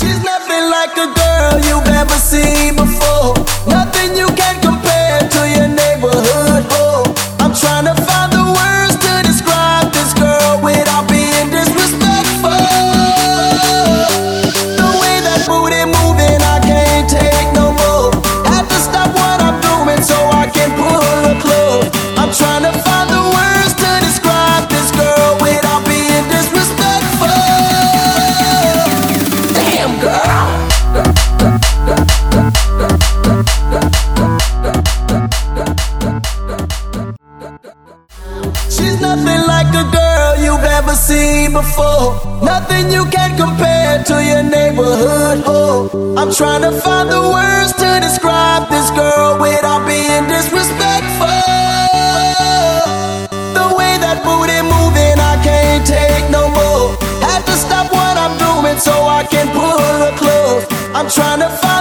She's nothing like a She's nothing like a girl you've ever seen before. Nothing you can compare to your neighborhood hoe. I'm trying to find the words to describe this girl without being disrespectful. The way that booty moving, I can't take no more. Had to stop what I'm doing so I can pull her close. I'm trying to find